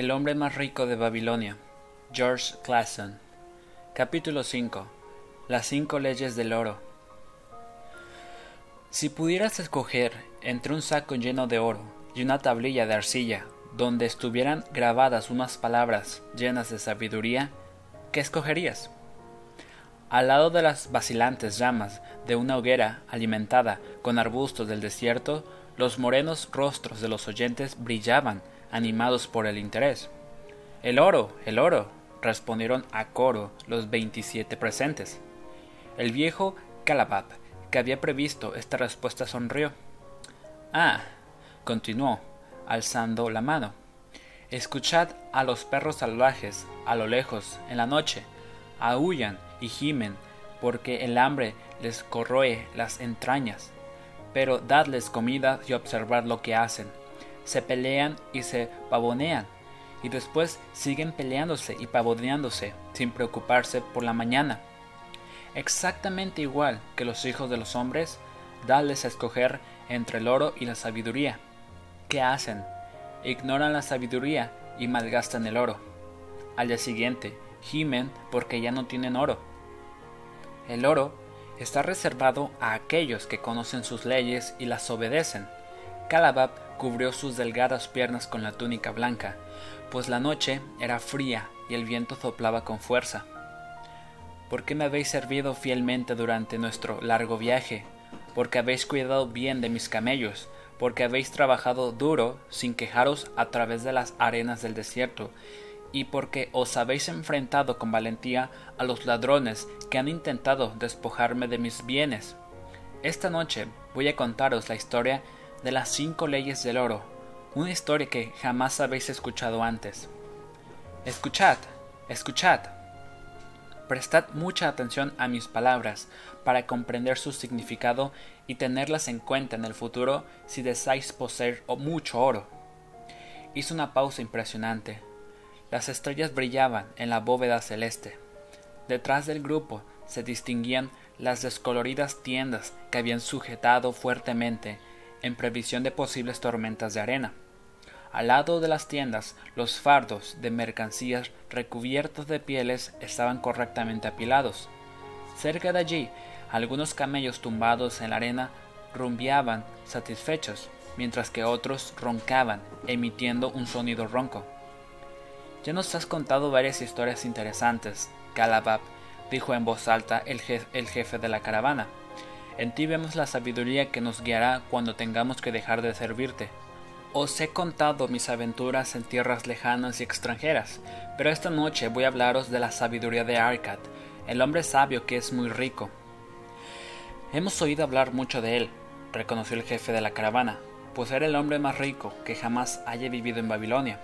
El hombre más rico de Babilonia, George Clason. Capítulo 5. Las cinco leyes del oro. Si pudieras escoger entre un saco lleno de oro y una tablilla de arcilla donde estuvieran grabadas unas palabras llenas de sabiduría, ¿qué escogerías? Al lado de las vacilantes llamas de una hoguera alimentada con arbustos del desierto, los morenos rostros de los oyentes brillaban animados por el interés. El oro, el oro, respondieron a coro los veintisiete presentes. El viejo Calabab, que había previsto esta respuesta, sonrió. Ah, continuó, alzando la mano. Escuchad a los perros salvajes, a lo lejos, en la noche, aullan y gimen, porque el hambre les corroe las entrañas. Pero dadles comida y observad lo que hacen se pelean y se pavonean, y después siguen peleándose y pavoneándose sin preocuparse por la mañana. Exactamente igual que los hijos de los hombres, dales a escoger entre el oro y la sabiduría. ¿Qué hacen? Ignoran la sabiduría y malgastan el oro. Al día siguiente, gimen porque ya no tienen oro. El oro está reservado a aquellos que conocen sus leyes y las obedecen. Calabab cubrió sus delgadas piernas con la túnica blanca, pues la noche era fría y el viento soplaba con fuerza. ¿Por qué me habéis servido fielmente durante nuestro largo viaje? Porque habéis cuidado bien de mis camellos, porque habéis trabajado duro sin quejaros a través de las arenas del desierto, y porque os habéis enfrentado con valentía a los ladrones que han intentado despojarme de mis bienes. Esta noche voy a contaros la historia de las cinco leyes del oro, una historia que jamás habéis escuchado antes. Escuchad, escuchad. Prestad mucha atención a mis palabras para comprender su significado y tenerlas en cuenta en el futuro si deseáis poseer mucho oro. Hizo una pausa impresionante. Las estrellas brillaban en la bóveda celeste. Detrás del grupo se distinguían las descoloridas tiendas que habían sujetado fuertemente en previsión de posibles tormentas de arena. Al lado de las tiendas, los fardos de mercancías recubiertos de pieles estaban correctamente apilados. Cerca de allí, algunos camellos tumbados en la arena rumbeaban satisfechos, mientras que otros roncaban, emitiendo un sonido ronco. Ya nos has contado varias historias interesantes, Calabab, dijo en voz alta el, el jefe de la caravana. En ti vemos la sabiduría que nos guiará cuando tengamos que dejar de servirte. Os he contado mis aventuras en tierras lejanas y extranjeras, pero esta noche voy a hablaros de la sabiduría de Arcad, el hombre sabio que es muy rico. Hemos oído hablar mucho de él, reconoció el jefe de la caravana, pues era el hombre más rico que jamás haya vivido en Babilonia.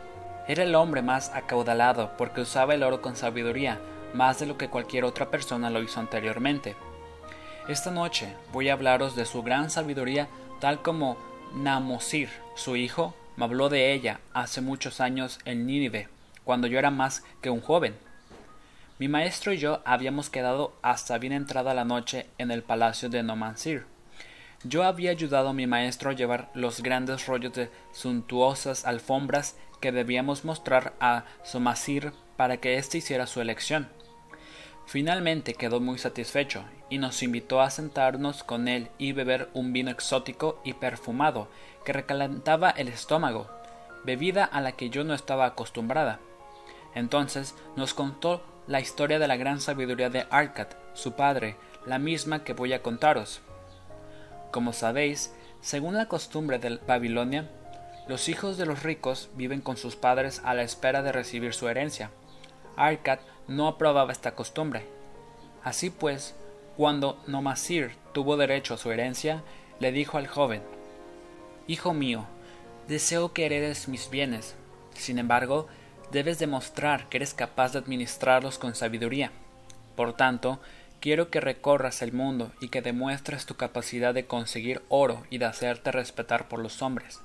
Era el hombre más acaudalado porque usaba el oro con sabiduría, más de lo que cualquier otra persona lo hizo anteriormente. Esta noche voy a hablaros de su gran sabiduría tal como Namosir, su hijo, me habló de ella hace muchos años en Nínive, cuando yo era más que un joven. Mi maestro y yo habíamos quedado hasta bien entrada la noche en el palacio de Nomansir. Yo había ayudado a mi maestro a llevar los grandes rollos de suntuosas alfombras que debíamos mostrar a Somasir para que éste hiciera su elección. Finalmente quedó muy satisfecho y nos invitó a sentarnos con él y beber un vino exótico y perfumado que recalentaba el estómago, bebida a la que yo no estaba acostumbrada. Entonces nos contó la historia de la gran sabiduría de Arcad, su padre, la misma que voy a contaros. Como sabéis, según la costumbre de Babilonia, los hijos de los ricos viven con sus padres a la espera de recibir su herencia. Arcad no aprobaba esta costumbre. Así pues, cuando Nomasir tuvo derecho a su herencia, le dijo al joven Hijo mío, deseo que heredes mis bienes. Sin embargo, debes demostrar que eres capaz de administrarlos con sabiduría. Por tanto, quiero que recorras el mundo y que demuestres tu capacidad de conseguir oro y de hacerte respetar por los hombres.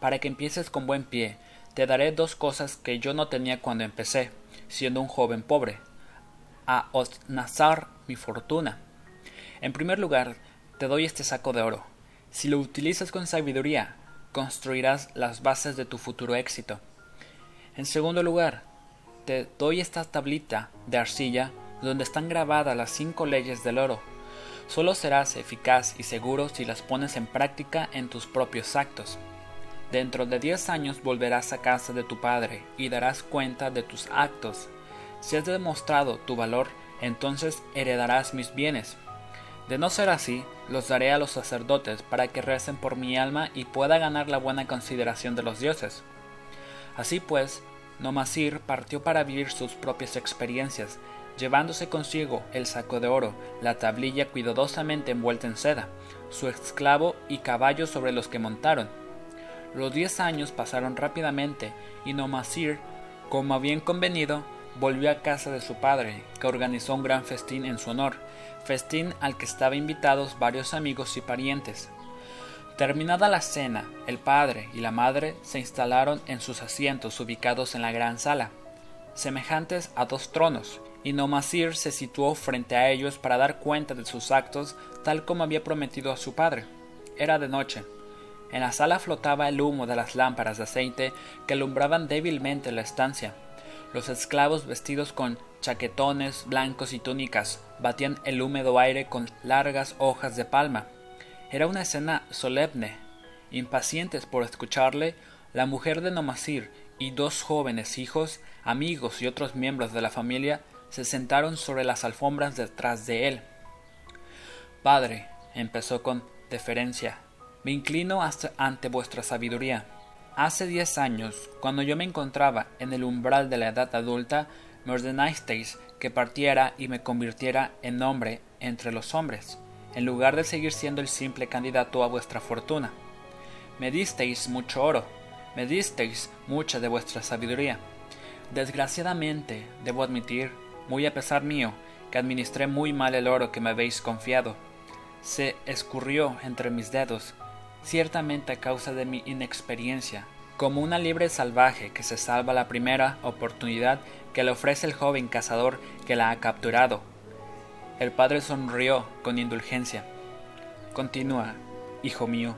Para que empieces con buen pie, te daré dos cosas que yo no tenía cuando empecé, siendo un joven pobre, a Osnazar mi fortuna. En primer lugar, te doy este saco de oro. Si lo utilizas con sabiduría, construirás las bases de tu futuro éxito. En segundo lugar, te doy esta tablita de arcilla donde están grabadas las cinco leyes del oro. Solo serás eficaz y seguro si las pones en práctica en tus propios actos. Dentro de diez años volverás a casa de tu padre y darás cuenta de tus actos. Si has demostrado tu valor, entonces heredarás mis bienes. De no ser así, los daré a los sacerdotes para que recen por mi alma y pueda ganar la buena consideración de los dioses. Así pues, Nomasir partió para vivir sus propias experiencias, llevándose consigo el saco de oro, la tablilla cuidadosamente envuelta en seda, su esclavo y caballos sobre los que montaron. Los diez años pasaron rápidamente y Nomasir, como habían convenido, volvió a casa de su padre, que organizó un gran festín en su honor, festín al que estaban invitados varios amigos y parientes. Terminada la cena, el padre y la madre se instalaron en sus asientos ubicados en la gran sala, semejantes a dos tronos, y Nomasir se situó frente a ellos para dar cuenta de sus actos tal como había prometido a su padre. Era de noche. En la sala flotaba el humo de las lámparas de aceite que alumbraban débilmente la estancia. Los esclavos vestidos con chaquetones blancos y túnicas batían el húmedo aire con largas hojas de palma. Era una escena solemne. Impacientes por escucharle, la mujer de Nomasir y dos jóvenes hijos, amigos y otros miembros de la familia se sentaron sobre las alfombras detrás de él. Padre, empezó con deferencia, me inclino ante vuestra sabiduría. Hace diez años, cuando yo me encontraba en el umbral de la edad adulta, me ordenasteis que partiera y me convirtiera en hombre entre los hombres, en lugar de seguir siendo el simple candidato a vuestra fortuna. Me disteis mucho oro, me disteis mucha de vuestra sabiduría. Desgraciadamente, debo admitir muy a pesar mío, que administré muy mal el oro que me habéis confiado. Se escurrió entre mis dedos, ciertamente a causa de mi inexperiencia, como una libre salvaje que se salva la primera oportunidad que le ofrece el joven cazador que la ha capturado. El padre sonrió con indulgencia. Continúa, hijo mío,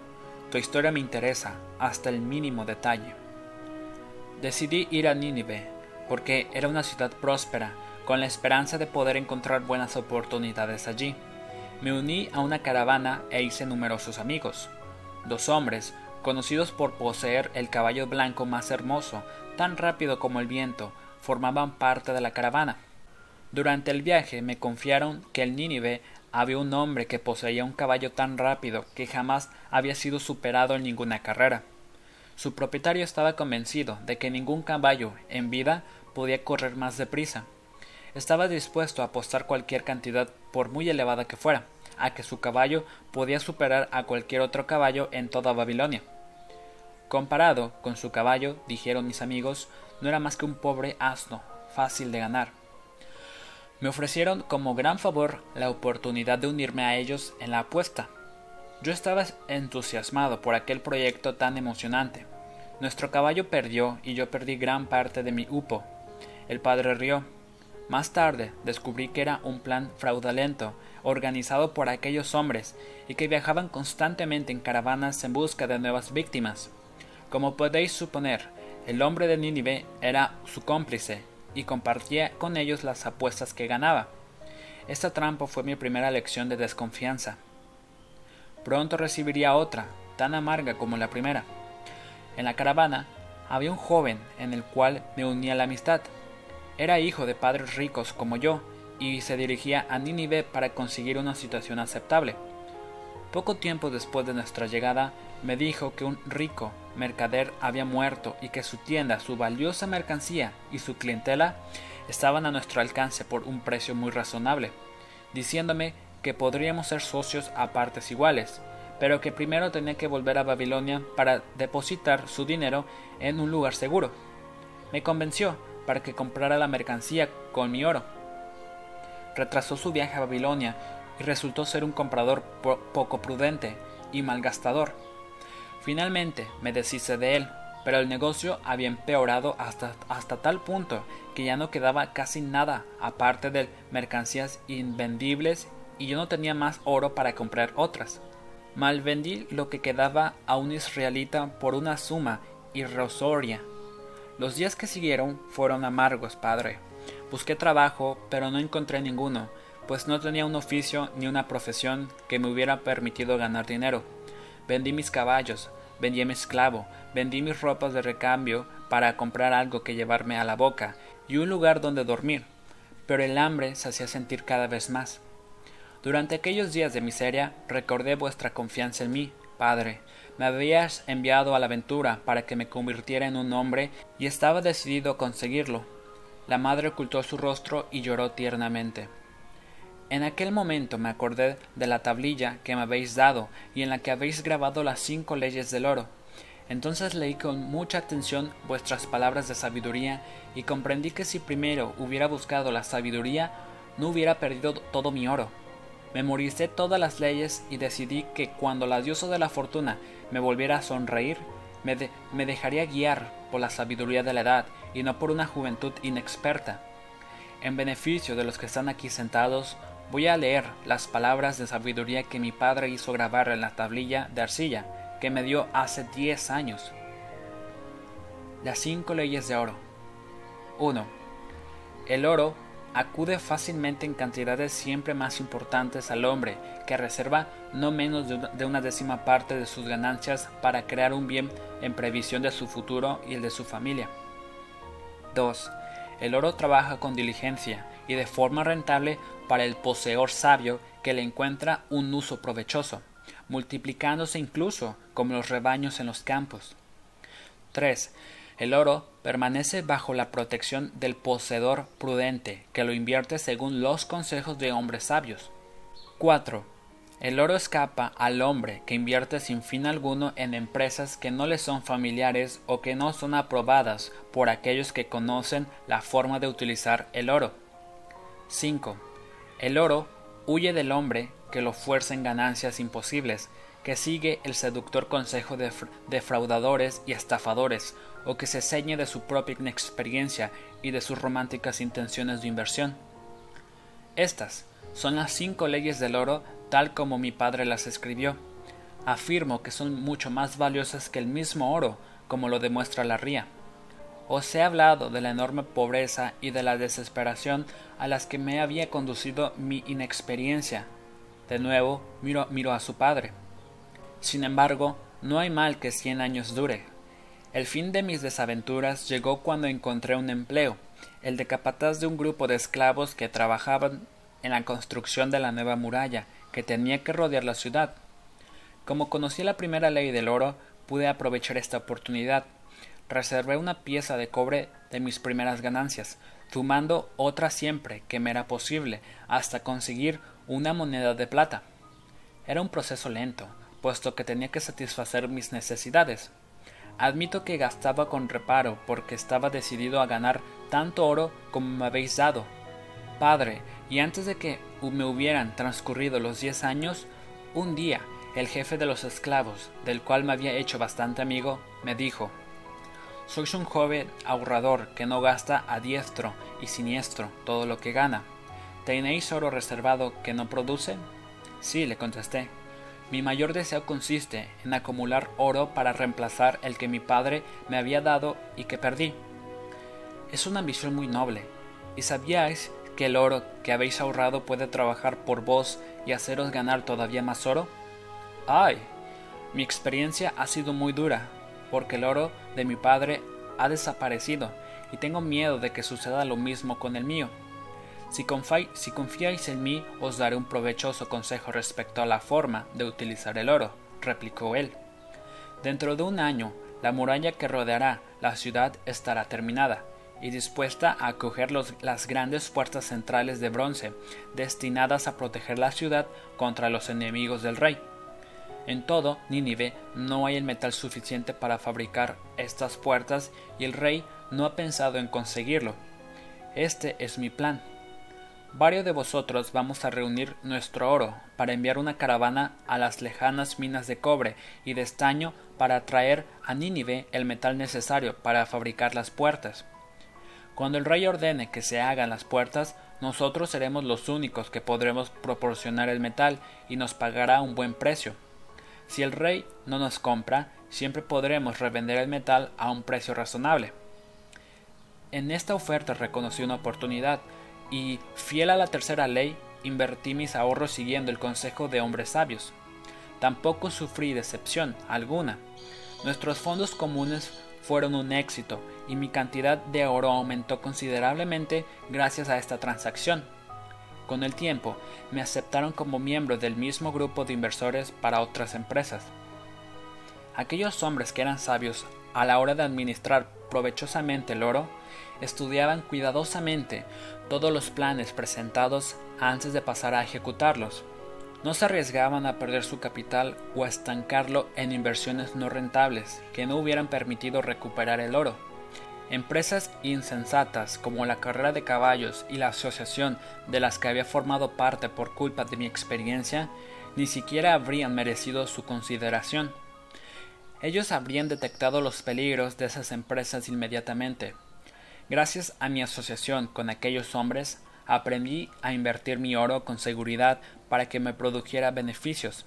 tu historia me interesa hasta el mínimo detalle. Decidí ir a Nínive, porque era una ciudad próspera, con la esperanza de poder encontrar buenas oportunidades allí. Me uní a una caravana e hice numerosos amigos. Dos hombres, conocidos por poseer el caballo blanco más hermoso, tan rápido como el viento, formaban parte de la caravana. Durante el viaje me confiaron que en Nínive había un hombre que poseía un caballo tan rápido que jamás había sido superado en ninguna carrera. Su propietario estaba convencido de que ningún caballo en vida podía correr más deprisa estaba dispuesto a apostar cualquier cantidad, por muy elevada que fuera, a que su caballo podía superar a cualquier otro caballo en toda Babilonia. Comparado con su caballo, dijeron mis amigos, no era más que un pobre asno, fácil de ganar. Me ofrecieron como gran favor la oportunidad de unirme a ellos en la apuesta. Yo estaba entusiasmado por aquel proyecto tan emocionante. Nuestro caballo perdió y yo perdí gran parte de mi hupo. El padre rió más tarde descubrí que era un plan fraudulento organizado por aquellos hombres y que viajaban constantemente en caravanas en busca de nuevas víctimas. Como podéis suponer, el hombre de Nínive era su cómplice y compartía con ellos las apuestas que ganaba. Esta trampa fue mi primera lección de desconfianza. Pronto recibiría otra, tan amarga como la primera. En la caravana había un joven en el cual me unía la amistad. Era hijo de padres ricos como yo y se dirigía a Nínive para conseguir una situación aceptable. Poco tiempo después de nuestra llegada, me dijo que un rico mercader había muerto y que su tienda, su valiosa mercancía y su clientela estaban a nuestro alcance por un precio muy razonable, diciéndome que podríamos ser socios a partes iguales, pero que primero tenía que volver a Babilonia para depositar su dinero en un lugar seguro. Me convenció, para que comprara la mercancía con mi oro. Retrasó su viaje a Babilonia y resultó ser un comprador poco prudente y malgastador. Finalmente me deshice de él, pero el negocio había empeorado hasta, hasta tal punto que ya no quedaba casi nada aparte de mercancías invendibles y yo no tenía más oro para comprar otras. Malvendí lo que quedaba a un israelita por una suma irrisoria Los días que siguieron fueron amargos, padre. Busqué trabajo, pero no encontré ninguno, pues no tenía un oficio ni una profesión que me hubiera permitido ganar dinero. Vendí mis caballos, vendí mi esclavo, vendí mis ropas de recambio para comprar algo que llevarme a la boca y un lugar donde dormir, pero el hambre se hacía sentir cada vez más. Durante aquellos días de miseria recordé vuestra confianza en mí, Padre. Me habías enviado a la aventura para que me convirtiera en un hombre y estaba decidido a conseguirlo. La madre ocultó su rostro y lloró tiernamente. En aquel momento me acordé de la tablilla que me habéis dado y en la que habéis grabado las cinco leyes del oro. Entonces leí con mucha atención vuestras palabras de sabiduría y comprendí que si primero hubiera buscado la sabiduría, no hubiera perdido todo mi oro. Memoricé todas las leyes y decidí que cuando la diosa de la fortuna me volviera a sonreír, me, me dejaría guiar por la sabiduría de la edad y no por una juventud inexperta. En beneficio de los que están aquí sentados, voy a leer las palabras de sabiduría que mi padre hizo grabar en la tablilla de arcilla que me dio hace diez años. Las cinco leyes de oro. 1. El oro acude fácilmente en cantidades siempre más importantes al hombre, que reserva no menos de una décima parte de sus ganancias para crear un bien en previsión de su futuro y el de su familia. 2. El oro trabaja con diligencia y de forma rentable para el poseedor sabio que le encuentra un uso provechoso, multiplicándose incluso como los rebaños en los campos. 3. El oro permanece bajo la protección del poseedor prudente, que lo invierte según los consejos de hombres sabios. 4. El oro escapa al hombre que invierte sin fin alguno en empresas que no le son familiares o que no son aprobadas por aquellos que conocen la forma de utilizar el oro. 5. El oro huye del hombre que lo fuerza en ganancias imposibles, que sigue el seductor consejo de defraudadores y estafadores, o que se ceñe de su propia inexperiencia y de sus románticas intenciones de inversión. Estas son las cinco leyes del oro tal como mi padre las escribió. Afirmo que son mucho más valiosas que el mismo oro, como lo demuestra la ría. Os he hablado de la enorme pobreza y de la desesperación a las que me había conducido mi inexperiencia. De nuevo miro, miro a su padre. Sin embargo, no hay mal que cien años dure. El fin de mis desaventuras llegó cuando encontré un empleo, el de capataz de un grupo de esclavos que trabajaban en la construcción de la nueva muralla que tenía que rodear la ciudad. Como conocí la primera ley del oro, pude aprovechar esta oportunidad. Reservé una pieza de cobre de mis primeras ganancias, sumando otra siempre que me era posible, hasta conseguir una moneda de plata. Era un proceso lento, puesto que tenía que satisfacer mis necesidades. Admito que gastaba con reparo porque estaba decidido a ganar tanto oro como me habéis dado. Padre, y antes de que me hubieran transcurrido los diez años, un día el jefe de los esclavos, del cual me había hecho bastante amigo, me dijo Sois un joven ahorrador que no gasta a diestro y siniestro todo lo que gana. ¿Tenéis oro reservado que no produce? Sí, le contesté. Mi mayor deseo consiste en acumular oro para reemplazar el que mi padre me había dado y que perdí. Es una ambición muy noble. ¿Y sabíais que el oro que habéis ahorrado puede trabajar por vos y haceros ganar todavía más oro? ¡Ay! Mi experiencia ha sido muy dura, porque el oro de mi padre ha desaparecido y tengo miedo de que suceda lo mismo con el mío. Si, confiáis en mí, os daré un provechoso consejo respecto a la forma de utilizar el oro, replicó él. Dentro de un año, la muralla que rodeará la ciudad estará terminada y dispuesta a acoger las grandes puertas centrales de bronce, destinadas a proteger la ciudad contra los enemigos del rey. En todo Nínive no hay el metal suficiente para fabricar estas puertas y el rey no ha pensado en conseguirlo. Este es mi plan varios de vosotros vamos a reunir nuestro oro para enviar una caravana a las lejanas minas de cobre y de estaño para traer a Nínive el metal necesario para fabricar las puertas. Cuando el rey ordene que se hagan las puertas, nosotros seremos los únicos que podremos proporcionar el metal y nos pagará un buen precio. Si el rey no nos compra, siempre podremos revender el metal a un precio razonable. en esta oferta reconocí una oportunidad y, fiel a la tercera ley, invertí mis ahorros siguiendo el consejo de hombres sabios. Tampoco sufrí decepción alguna. Nuestros fondos comunes fueron un éxito y mi cantidad de oro aumentó considerablemente gracias a esta transacción. Con el tiempo, me aceptaron como miembro del mismo grupo de inversores para otras empresas. Aquellos hombres que eran sabios a la hora de administrar provechosamente el oro, estudiaban cuidadosamente todos los planes presentados antes de pasar a ejecutarlos. No se arriesgaban a perder su capital o a estancarlo en inversiones no rentables que no hubieran permitido recuperar el oro. Empresas insensatas como la carrera de caballos y la asociación de las que había formado parte por culpa de mi experiencia ni siquiera habrían merecido su consideración. Ellos habrían detectado los peligros de esas empresas inmediatamente. Gracias a mi asociación con aquellos hombres, aprendí a invertir mi oro con seguridad para que me produjera beneficios.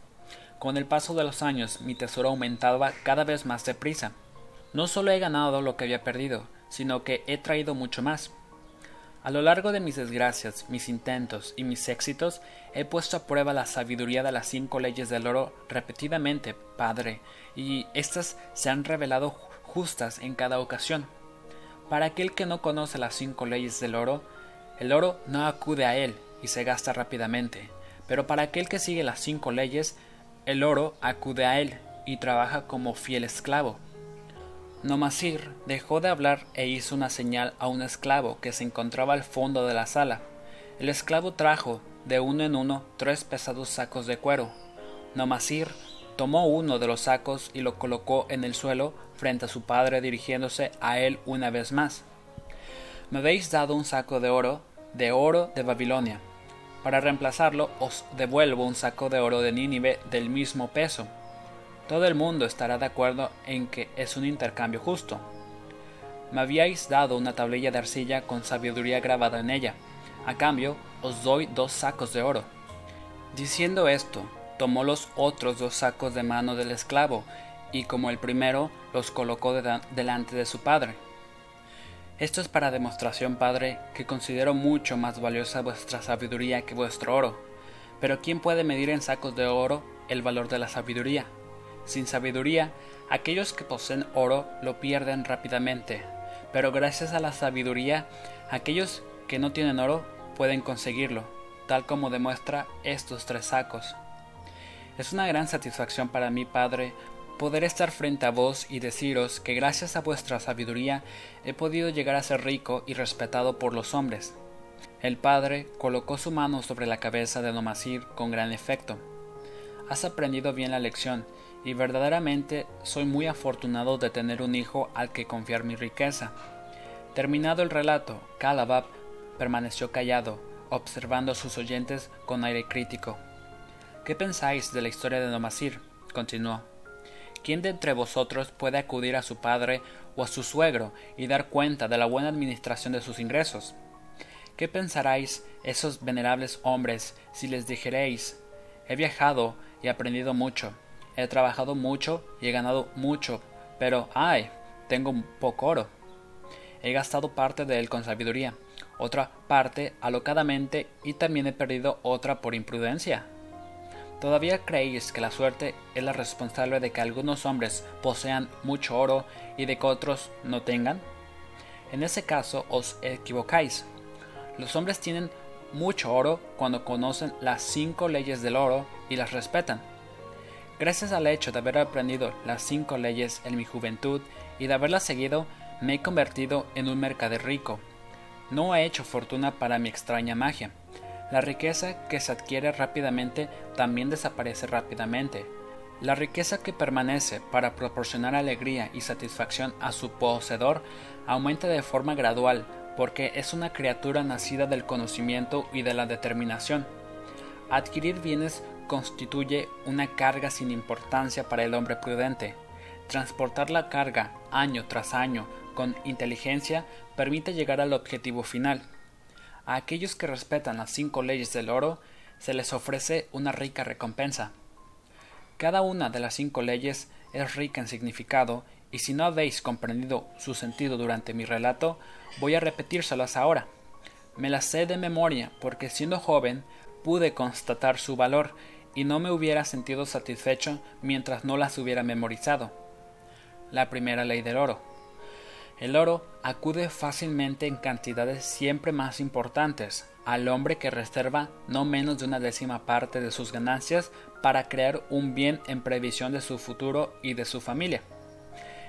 Con el paso de los años mi tesoro aumentaba cada vez más deprisa. No solo he ganado lo que había perdido, sino que he traído mucho más. A lo largo de mis desgracias, mis intentos y mis éxitos, he puesto a prueba la sabiduría de las cinco leyes del oro repetidamente, Padre, y éstas se han revelado justas en cada ocasión. Para aquel que no conoce las cinco leyes del oro, el oro no acude a él y se gasta rápidamente, pero para aquel que sigue las cinco leyes, el oro acude a él y trabaja como fiel esclavo. Nomasir dejó de hablar e hizo una señal a un esclavo que se encontraba al fondo de la sala. El esclavo trajo, de uno en uno, tres pesados sacos de cuero. Nomasir tomó uno de los sacos y lo colocó en el suelo frente a su padre dirigiéndose a él una vez más. Me habéis dado un saco de oro, de oro de Babilonia. Para reemplazarlo os devuelvo un saco de oro de Nínive del mismo peso. Todo el mundo estará de acuerdo en que es un intercambio justo. Me habíais dado una tablilla de arcilla con sabiduría grabada en ella. A cambio, os doy dos sacos de oro. Diciendo esto, tomó los otros dos sacos de mano del esclavo, y como el primero, los colocó delante de su padre. Esto es para demostración, padre, que considero mucho más valiosa vuestra sabiduría que vuestro oro. Pero ¿quién puede medir en sacos de oro el valor de la sabiduría? Sin sabiduría, aquellos que poseen oro lo pierden rápidamente, pero gracias a la sabiduría, aquellos que no tienen oro pueden conseguirlo, tal como demuestra estos tres sacos. Es una gran satisfacción para mí, Padre, poder estar frente a vos y deciros que gracias a vuestra sabiduría he podido llegar a ser rico y respetado por los hombres. El padre colocó su mano sobre la cabeza de Nomasir con gran efecto. Has aprendido bien la lección y verdaderamente soy muy afortunado de tener un hijo al que confiar mi riqueza. Terminado el relato, Calabab permaneció callado, observando a sus oyentes con aire crítico. ¿Qué pensáis de la historia de Nomasir? continuó. ¿Quién de entre vosotros puede acudir a su padre o a su suegro y dar cuenta de la buena administración de sus ingresos? ¿Qué pensaréis esos venerables hombres si les dijereis He viajado y aprendido mucho, He trabajado mucho y he ganado mucho, pero ¡ay! Tengo poco oro. He gastado parte de él con sabiduría, otra parte alocadamente y también he perdido otra por imprudencia. ¿Todavía creéis que la suerte es la responsable de que algunos hombres posean mucho oro y de que otros no tengan? En ese caso os equivocáis. Los hombres tienen mucho oro cuando conocen las cinco leyes del oro y las respetan. Gracias al hecho de haber aprendido las cinco leyes en mi juventud y de haberlas seguido, me he convertido en un mercader rico. No he hecho fortuna para mi extraña magia. La riqueza que se adquiere rápidamente también desaparece rápidamente. La riqueza que permanece para proporcionar alegría y satisfacción a su poseedor aumenta de forma gradual porque es una criatura nacida del conocimiento y de la determinación. Adquirir bienes constituye una carga sin importancia para el hombre prudente. Transportar la carga año tras año con inteligencia permite llegar al objetivo final. A aquellos que respetan las cinco leyes del oro se les ofrece una rica recompensa. Cada una de las cinco leyes es rica en significado, y si no habéis comprendido su sentido durante mi relato, voy a repetírselas ahora. Me las sé de memoria porque siendo joven pude constatar su valor y no me hubiera sentido satisfecho mientras no las hubiera memorizado. La primera ley del oro. El oro acude fácilmente en cantidades siempre más importantes al hombre que reserva no menos de una décima parte de sus ganancias para crear un bien en previsión de su futuro y de su familia.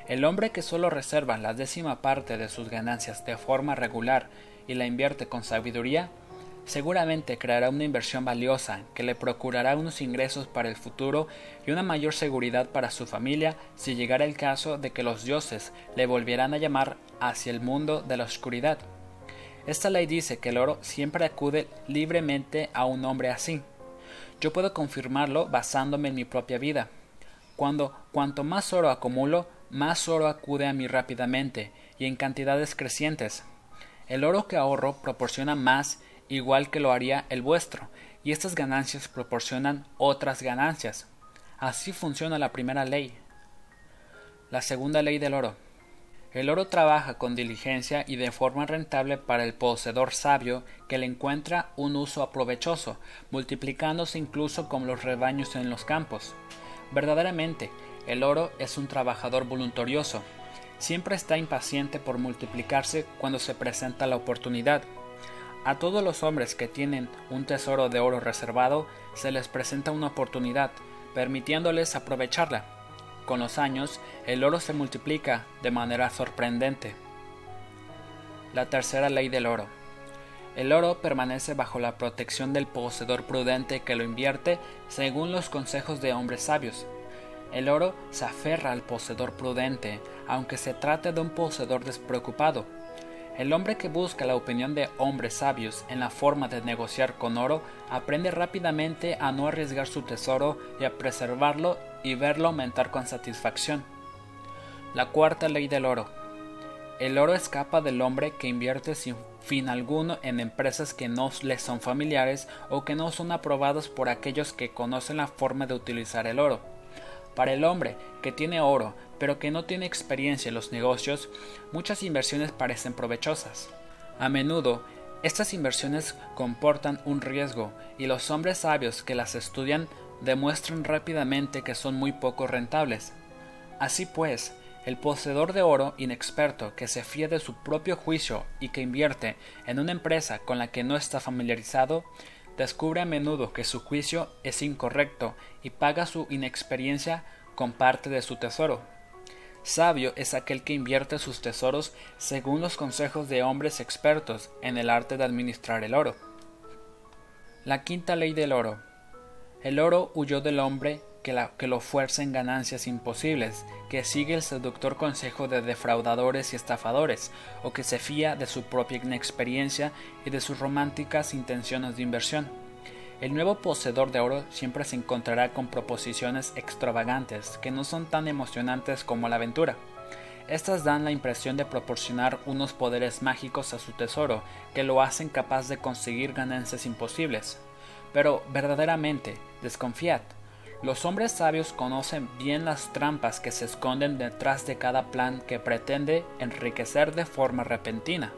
El hombre que solo reserva la décima parte de sus ganancias de forma regular y la invierte con sabiduría seguramente creará una inversión valiosa que le procurará unos ingresos para el futuro y una mayor seguridad para su familia si llegara el caso de que los dioses le volvieran a llamar hacia el mundo de la oscuridad. Esta ley dice que el oro siempre acude libremente a un hombre así. Yo puedo confirmarlo basándome en mi propia vida. Cuando cuanto más oro acumulo, más oro acude a mí rápidamente y en cantidades crecientes. El oro que ahorro proporciona más igual que lo haría el vuestro, y estas ganancias proporcionan otras ganancias. Así funciona la primera ley. La segunda ley del oro. El oro trabaja con diligencia y de forma rentable para el poseedor sabio que le encuentra un uso aprovechoso, multiplicándose incluso como los rebaños en los campos. Verdaderamente, el oro es un trabajador voluntarioso. Siempre está impaciente por multiplicarse cuando se presenta la oportunidad a todos los hombres que tienen un tesoro de oro reservado se les presenta una oportunidad, permitiéndoles aprovecharla. Con los años, el oro se multiplica de manera sorprendente. La tercera ley del oro. El oro permanece bajo la protección del poseedor prudente que lo invierte según los consejos de hombres sabios. El oro se aferra al poseedor prudente, aunque se trate de un poseedor despreocupado el hombre que busca la opinión de hombres sabios en la forma de negociar con oro aprende rápidamente a no arriesgar su tesoro y a preservarlo y verlo aumentar con satisfacción. La cuarta ley del oro. El oro escapa del hombre que invierte sin fin alguno en empresas que no le son familiares o que no son aprobadas por aquellos que conocen la forma de utilizar el oro. Para el hombre que tiene oro pero que no tiene experiencia en los negocios, muchas inversiones parecen provechosas. A menudo, estas inversiones comportan un riesgo y los hombres sabios que las estudian demuestran rápidamente que son muy poco rentables. Así pues, el poseedor de oro inexperto que se fía de su propio juicio y que invierte en una empresa con la que no está familiarizado, descubre a menudo que su juicio es incorrecto y paga su inexperiencia con parte de su tesoro. Sabio es aquel que invierte sus tesoros según los consejos de hombres expertos en el arte de administrar el oro. La quinta ley del oro. El oro huyó del hombre que, que, lo ganancias imposibles, que sigue el seductor consejo de defraudadores y estafadores, o que se fía de su propia inexperiencia y de sus románticas intenciones de inversión. El nuevo poseedor de oro siempre se encontrará con proposiciones extravagantes que no son tan emocionantes como la aventura. Estas dan la impresión de proporcionar unos poderes mágicos a su tesoro que lo hacen capaz de conseguir ganancias imposibles. Pero verdaderamente, desconfiad. Los hombres sabios conocen bien las trampas que se esconden detrás de cada plan que pretende enriquecer de forma repentina.